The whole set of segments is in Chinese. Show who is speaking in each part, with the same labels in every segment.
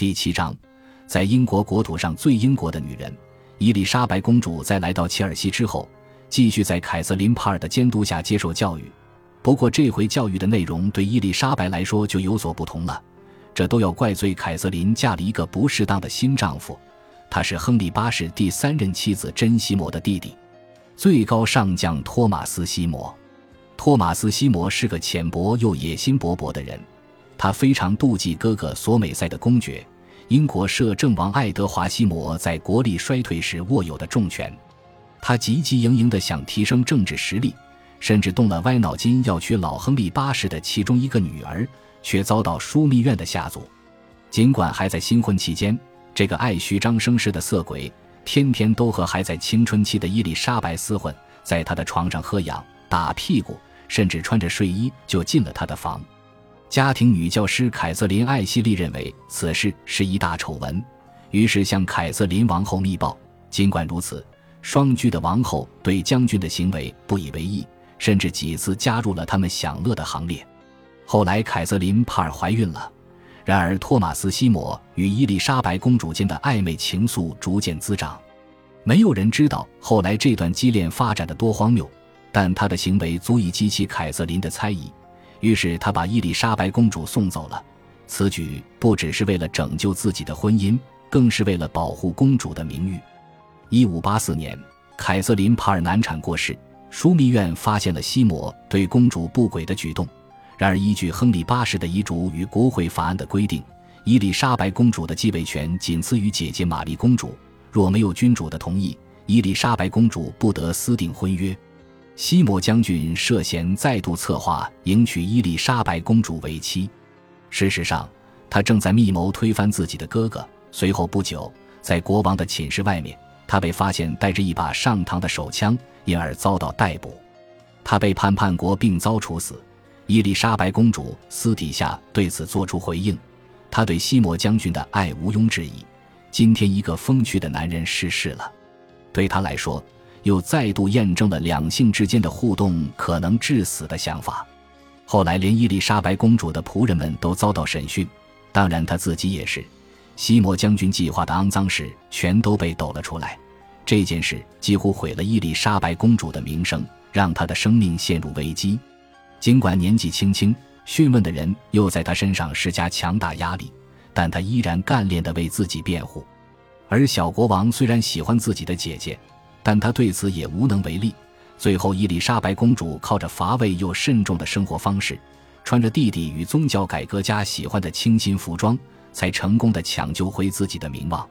Speaker 1: 第七章，在英国国土上最英国的女人伊丽莎白公主，在来到切尔西之后，继续在凯瑟琳·帕尔的监督下接受教育。不过，这回教育的内容对伊丽莎白来说就有所不同了。这都要怪罪凯瑟琳嫁了一个不适当的新丈夫，他是亨利八世第三任妻子珍西摩的弟弟，最高上将托马斯西摩。托马斯西摩是个浅薄又野心勃勃的人，他非常妒忌哥哥索美塞的公爵，英国摄政王爱德华西摩在国力衰退时握有的重权。他急急营营地想提升政治实力，甚至动了歪脑筋要娶老亨利八世的其中一个女儿。却遭到枢密院的下阻。尽管还在新婚期间，这个爱虚张声势的色鬼天天都和还在青春期的伊丽莎白厮混，在他的床上喝痒、打屁股，甚至穿着睡衣就进了他的房。家庭女教师凯瑟琳·艾希利认为此事是一大丑闻，于是向凯瑟琳王后密报。尽管如此，双居的王后对将军的行为不以为意，甚至几次加入了他们享乐的行列。后来，凯瑟琳·帕尔怀孕了。然而，托马斯·西摩与伊丽莎白公主间的暧昧情愫逐渐滋长。没有人知道后来这段激恋发展的多荒谬，但他的行为足以激起凯瑟琳的猜疑。于是，他把伊丽莎白公主送走了。此举不只是为了拯救自己的婚姻，更是为了保护公主的名誉。一五八四年，凯瑟琳·帕尔难产过世，枢密院发现了西摩对公主不轨的举动。然而，依据亨利八世的遗嘱与国会法案的规定，伊丽莎白公主的继位权仅次于姐姐玛丽公主。若没有君主的同意，伊丽莎白公主不得私订婚约。西摩将军涉嫌再度策划迎娶伊丽莎白公主为妻。事实上，他正在密谋推翻自己的哥哥。随后不久，在国王的寝室外面，他被发现带着一把上膛的手枪，因而遭到逮捕。他被判叛国并遭处死。伊丽莎白公主私底下对此作出回应，她对西摩将军的爱毋庸置疑。今天，一个风趣的男人逝世了，对他来说，又再度验证了两性之间的互动可能致死的想法。后来，连伊丽莎白公主的仆人们都遭到审讯，当然，他自己也是。西摩将军计划的肮脏事全都被抖了出来。这件事几乎毁了伊丽莎白公主的名声，让她的生命陷入危机。尽管年纪轻轻，讯问的人又在她身上施加强大压力，但她依然干练地为自己辩护。而小国王虽然喜欢自己的姐姐，但他对此也无能为力。最后，伊丽莎白公主靠着乏味又慎重的生活方式，穿着弟弟与宗教改革家喜欢的清新服装，才成功的抢救回自己的名望。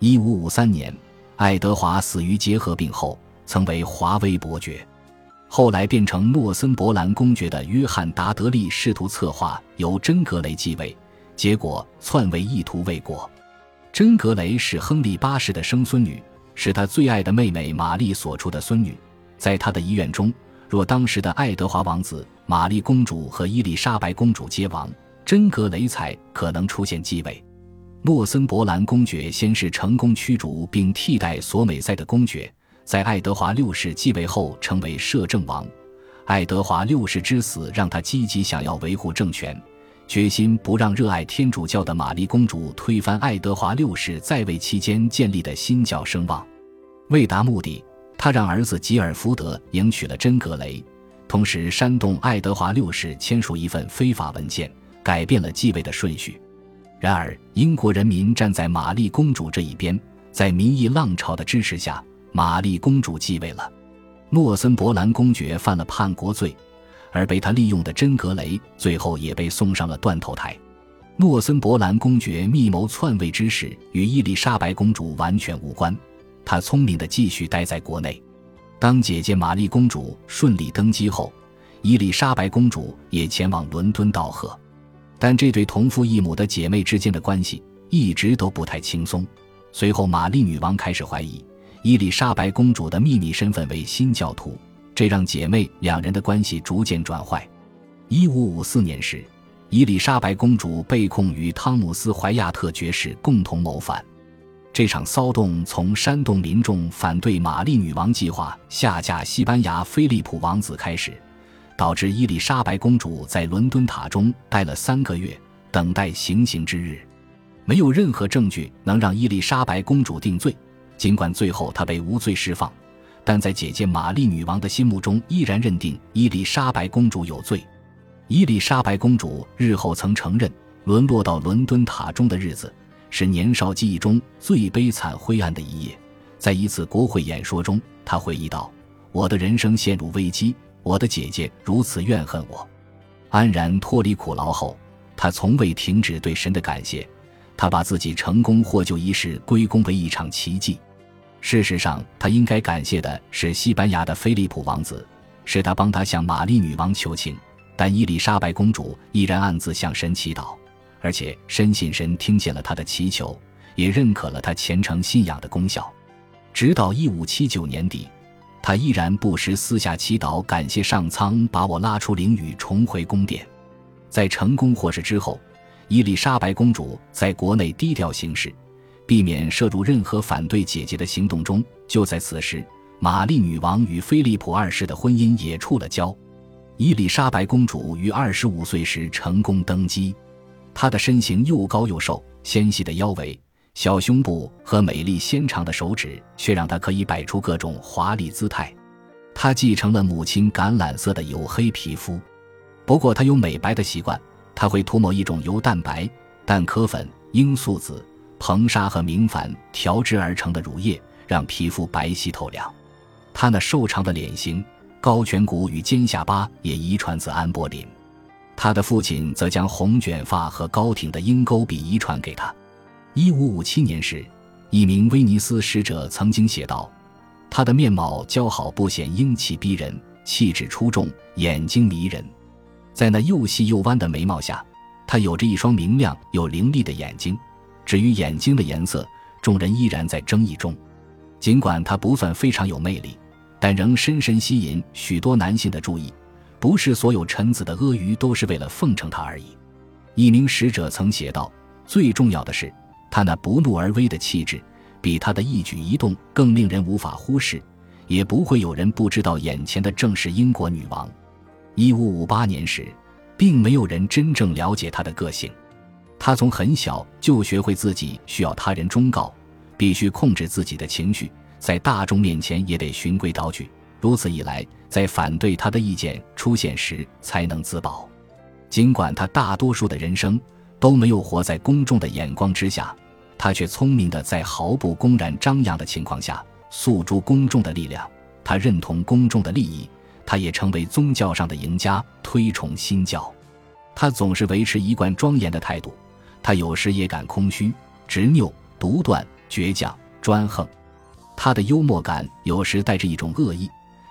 Speaker 1: 一五五三年，爱德华死于结核病后，曾为华威伯爵。后来变成诺森伯兰公爵的约翰·达德利试图策划由真格雷继位，结果篡位意图未果。真格雷是亨利八世的生孙女，是他最爱的妹妹玛丽所出的孙女。在他的遗愿中，若当时的爱德华王子、玛丽公主和伊丽莎白公主皆亡，真格雷才可能出现继位。诺森伯兰公爵先是成功驱逐并替代索美塞的公爵。在爱德华六世继位后，成为摄政王。爱德华六世之死让他积极想要维护政权，决心不让热爱天主教的玛丽公主推翻爱德华六世在位期间建立的新教声望。为达目的，他让儿子吉尔福德迎娶了真格雷，同时煽动爱德华六世签署一份非法文件，改变了继位的顺序。然而，英国人民站在玛丽公主这一边，在民意浪潮的支持下。玛丽公主继位了，诺森伯兰公爵犯了叛国罪，而被他利用的真格雷最后也被送上了断头台。诺森伯兰公爵密谋篡位之事与伊丽莎白公主完全无关，他聪明地继续待在国内。当姐姐玛丽公主顺利登基后，伊丽莎白公主也前往伦敦道贺，但这对同父异母的姐妹之间的关系一直都不太轻松。随后，玛丽女王开始怀疑。伊丽莎白公主的秘密身份为新教徒，这让姐妹两人的关系逐渐转坏。一五五四年时，伊丽莎白公主被控与汤姆斯·怀亚特爵士共同谋反。这场骚动从煽动民众反对玛丽女王计划下嫁西班牙菲利普王子开始，导致伊丽莎白公主在伦敦塔中待了三个月，等待行刑之日。没有任何证据能让伊丽莎白公主定罪。尽管最后她被无罪释放，但在姐姐玛丽女王的心目中，依然认定伊丽莎白公主有罪。伊丽莎白公主日后曾承认，沦落到伦敦塔中的日子是年少记忆中最悲惨灰暗的一页。在一次国会演说中，他回忆道：“我的人生陷入危机，我的姐姐如此怨恨我。”安然脱离苦牢后，他从未停止对神的感谢。他把自己成功获救一事归功为一场奇迹。事实上，他应该感谢的是西班牙的菲利普王子，是他帮他向玛丽女王求情。但伊丽莎白公主依然暗自向神祈祷，而且深信神听见了他的祈求，也认可了他虔诚信仰的功效。直到一五七九年底，他依然不时私下祈祷，感谢上苍把我拉出囹圄，重回宫殿。在成功获释之后。伊丽莎白公主在国内低调行事，避免涉入任何反对姐姐的行动中。就在此时，玛丽女王与菲利普二世的婚姻也触了礁。伊丽莎白公主于二十五岁时成功登基，她的身形又高又瘦，纤细的腰围、小胸部和美丽纤长的手指，却让她可以摆出各种华丽姿态。她继承了母亲橄榄色的黝黑皮肤，不过她有美白的习惯。他会涂抹一种由蛋白、蛋壳粉、罂粟籽、硼砂和明矾调制而成的乳液，让皮肤白皙透亮。他那瘦长的脸型、高颧骨与尖下巴也遗传自安柏林。他的父亲则将红卷发和高挺的鹰钩鼻遗传给他。一五五七年时，一名威尼斯使者曾经写道：“他的面貌姣好不显英气逼人，气质出众，眼睛迷人。”在那又细又弯的眉毛下，她有着一双明亮又凌厉的眼睛。至于眼睛的颜色，众人依然在争议中。尽管她不算非常有魅力，但仍深深吸引许多男性的注意。不是所有臣子的阿谀都是为了奉承他而已。一名使者曾写道：“最重要的是，她那不怒而威的气质，比她的一举一动更令人无法忽视。也不会有人不知道，眼前的正是英国女王。”一五五八年时，并没有人真正了解他的个性。他从很小就学会自己需要他人忠告，必须控制自己的情绪，在大众面前也得循规蹈矩。如此一来，在反对他的意见出现时才能自保。尽管他大多数的人生都没有活在公众的眼光之下，他却聪明的在毫不公然张扬的情况下诉诸公众的力量。他认同公众的利益。他也成为宗教上的赢家，推崇新教。他总是维持一贯庄严的态度。他有时也感空虚、执拗、独断、倔强、专横。他的幽默感有时带着一种恶意。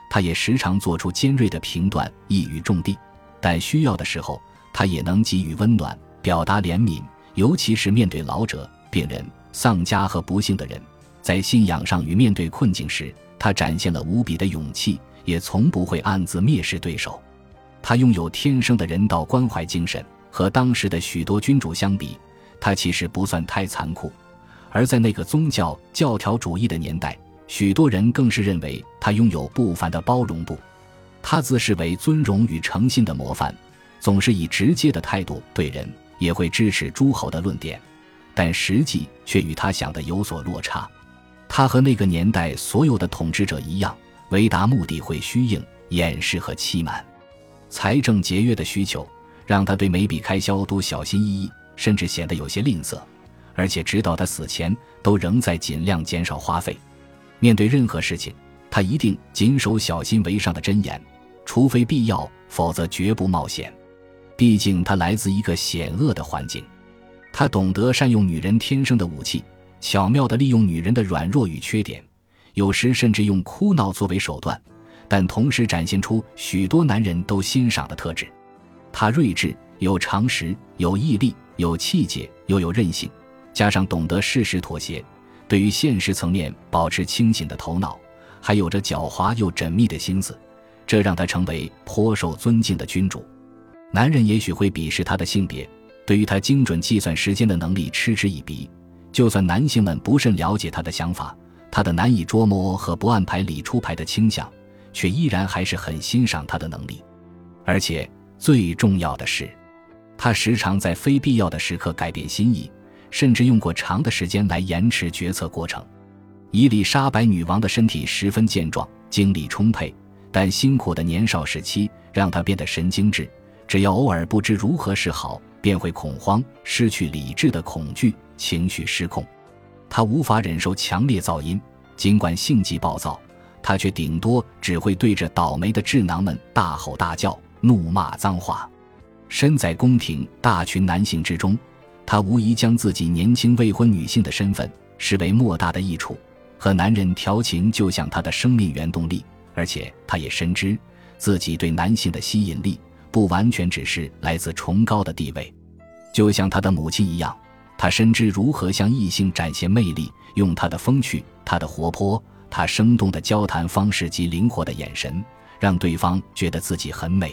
Speaker 1: 他也时常做出尖锐的评断，一语中的。但需要的时候，他也能给予温暖，表达怜悯，尤其是面对老者、病人、丧家和不幸的人。在信仰上与面对困境时，他展现了无比的勇气。也从不会暗自蔑视对手，他拥有天生的人道关怀精神。和当时的许多君主相比，他其实不算太残酷。而在那个宗教教条主义的年代，许多人更是认为他拥有不凡的包容度。他自视为尊荣与诚信的模范，总是以直接的态度对人，也会支持诸侯的论点，但实际却与他想的有所落差。他和那个年代所有的统治者一样。为达目的会虚应、掩饰和欺瞒，财政节约的需求让他对每笔开销都小心翼翼，甚至显得有些吝啬。而且直到他死前，都仍在尽量减少花费。面对任何事情，他一定谨守小心为上的箴言：除非必要，否则绝不冒险。毕竟他来自一个险恶的环境，他懂得善用女人天生的武器，巧妙地利用女人的软弱与缺点。有时甚至用哭闹作为手段，但同时展现出许多男人都欣赏的特质。他睿智、有常识、有毅力、有气节，又有韧性，加上懂得适时妥协，对于现实层面保持清醒的头脑，还有着狡猾又缜密的心思，这让他成为颇受尊敬的君主。男人也许会鄙视他的性别，对于他精准计算时间的能力嗤之以鼻。就算男性们不甚了解他的想法。他的难以捉摸和不按牌理出牌的倾向，却依然还是很欣赏他的能力。而且最重要的是，他时常在非必要的时刻改变心意，甚至用过长的时间来延迟决策过程。伊丽莎白女王的身体十分健壮，精力充沛，但辛苦的年少时期让她变得神经质。只要偶尔不知如何是好，便会恐慌、失去理智的恐惧，情绪失控。她无法忍受强烈噪音，尽管性急暴躁，她却顶多只会对着倒霉的智囊们大吼大叫、怒骂脏话。身在宫廷大群男性之中，她无疑将自己年轻未婚女性的身份视为莫大的益处。和男人调情就像她的生命原动力，而且她也深知自己对男性的吸引力不完全只是来自崇高的地位，就像她的母亲一样，她深知如何向异性展现魅力，用她的风趣、她的活泼、她生动的交谈方式及灵活的眼神，让对方觉得自己很美。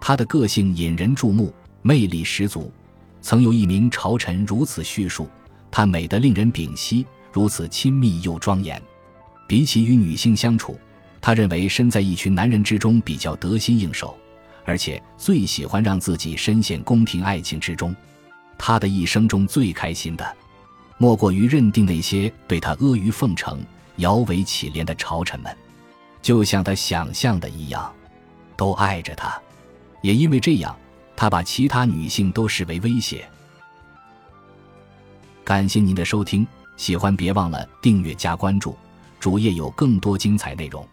Speaker 1: 她的个性引人注目，魅力十足。曾有一名朝臣如此叙述：她美得令人屏息。如此亲密又庄严，比起与女性相处，他认为身在一群男人之中比较得心应手，而且最喜欢让自己深陷宫廷爱情之中。他的一生中最开心的，莫过于认定那些对他阿谀奉承、摇尾乞怜的朝臣们，就像他想象的一样，都爱着他。也因为这样，他把其他女性都视为威胁。感谢您的收听。喜欢别忘了订阅加关注，主页有更多精彩内容。